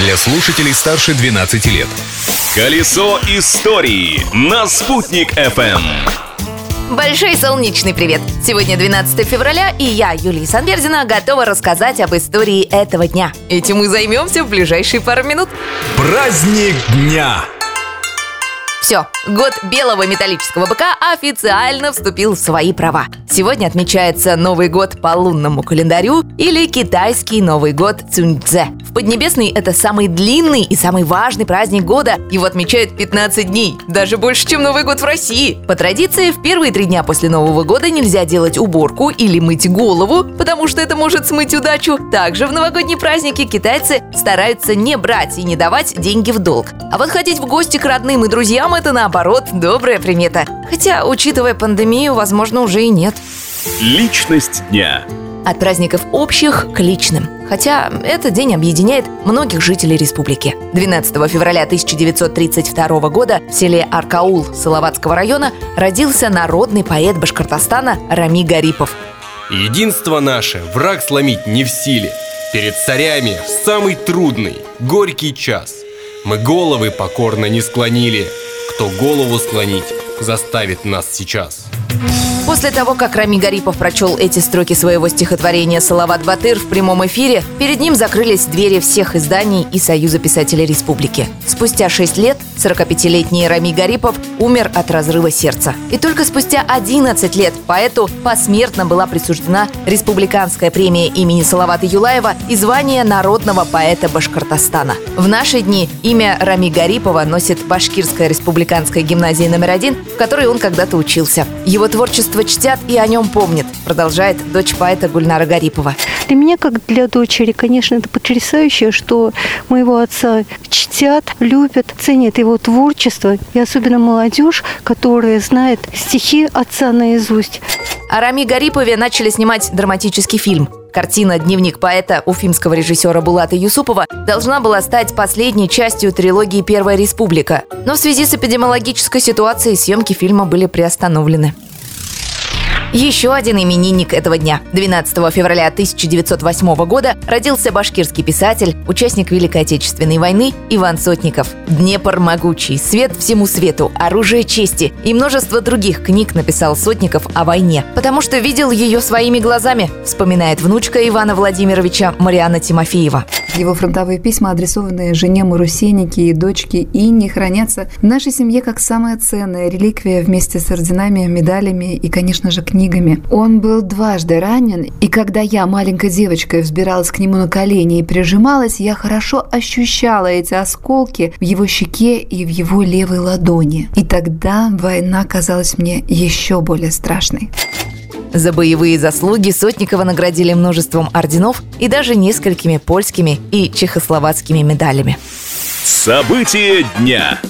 для слушателей старше 12 лет. Колесо истории на «Спутник FM. Большой солнечный привет! Сегодня 12 февраля, и я, Юлия Санбердина, готова рассказать об истории этого дня. Этим мы займемся в ближайшие пару минут. Праздник дня! Все, год белого металлического быка официально вступил в свои права. Сегодня отмечается Новый год по лунному календарю или китайский Новый год Цюньцзе. В Поднебесной это самый длинный и самый важный праздник года. Его отмечают 15 дней, даже больше, чем Новый год в России. По традиции, в первые три дня после Нового года нельзя делать уборку или мыть голову, потому что это может смыть удачу. Также в новогодние праздники китайцы стараются не брать и не давать деньги в долг. А вот ходить в гости к родным и друзьям – это наоборот добрая примета. Хотя, учитывая пандемию, возможно, уже и нет. Личность дня. От праздников общих к личным. Хотя этот день объединяет многих жителей республики. 12 февраля 1932 года в селе Аркаул Салаватского района родился народный поэт Башкортостана Рами Гарипов. Единство наше враг сломить не в силе. Перед царями в самый трудный, горький час. Мы головы покорно не склонили. Кто голову склонить заставит нас сейчас. После того, как Рами Гарипов прочел эти строки своего стихотворения «Салават Батыр» в прямом эфире, перед ним закрылись двери всех изданий и Союза писателей республики. Спустя шесть лет 45-летний Рами Гарипов умер от разрыва сердца. И только спустя 11 лет поэту посмертно была присуждена республиканская премия имени Салавата Юлаева и звание народного поэта Башкортостана. В наши дни имя Рами Гарипова носит Башкирская республиканская гимназия номер один, в которой он когда-то учился. Его творчество чтят и о нем помнят, продолжает дочь поэта Гульнара Гарипова. Для меня, как для дочери, конечно, это потрясающе, что моего отца чтят, любят, ценят его творчество, и особенно молодежь, которая знает стихи отца наизусть. О Рами Гарипове начали снимать драматический фильм. Картина «Дневник поэта» уфимского режиссера Булата Юсупова должна была стать последней частью трилогии «Первая республика». Но в связи с эпидемиологической ситуацией съемки фильма были приостановлены. Еще один именинник этого дня. 12 февраля 1908 года родился башкирский писатель, участник Великой Отечественной войны Иван Сотников. «Днепр могучий», «Свет всему свету», «Оружие чести» и множество других книг написал Сотников о войне, потому что видел ее своими глазами, вспоминает внучка Ивана Владимировича Мариана Тимофеева. Его фронтовые письма, адресованные жене Марусенике и дочке Инне, хранятся в нашей семье как самая ценная реликвия вместе с орденами, медалями и, конечно же, книгами. Он был дважды ранен, и когда я, маленькой девочкой, взбиралась к нему на колени и прижималась, я хорошо ощущала эти осколки в его щеке и в его левой ладони. И тогда война казалась мне еще более страшной. За боевые заслуги Сотникова наградили множеством орденов и даже несколькими польскими и чехословацкими медалями. События дня.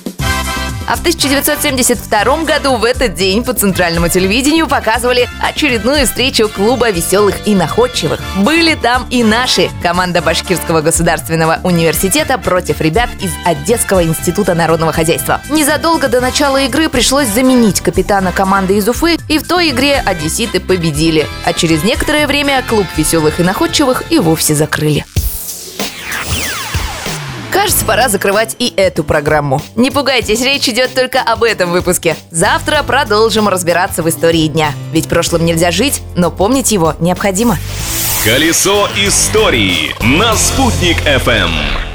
А в 1972 году в этот день по центральному телевидению показывали очередную встречу клуба веселых и находчивых. Были там и наши. Команда Башкирского государственного университета против ребят из Одесского института народного хозяйства. Незадолго до начала игры пришлось заменить капитана команды из Уфы, и в той игре одесситы победили. А через некоторое время клуб веселых и находчивых и вовсе закрыли. Кажется, пора закрывать и эту программу. Не пугайтесь, речь идет только об этом выпуске. Завтра продолжим разбираться в истории дня. Ведь прошлым нельзя жить, но помнить его необходимо. Колесо истории на «Спутник FM.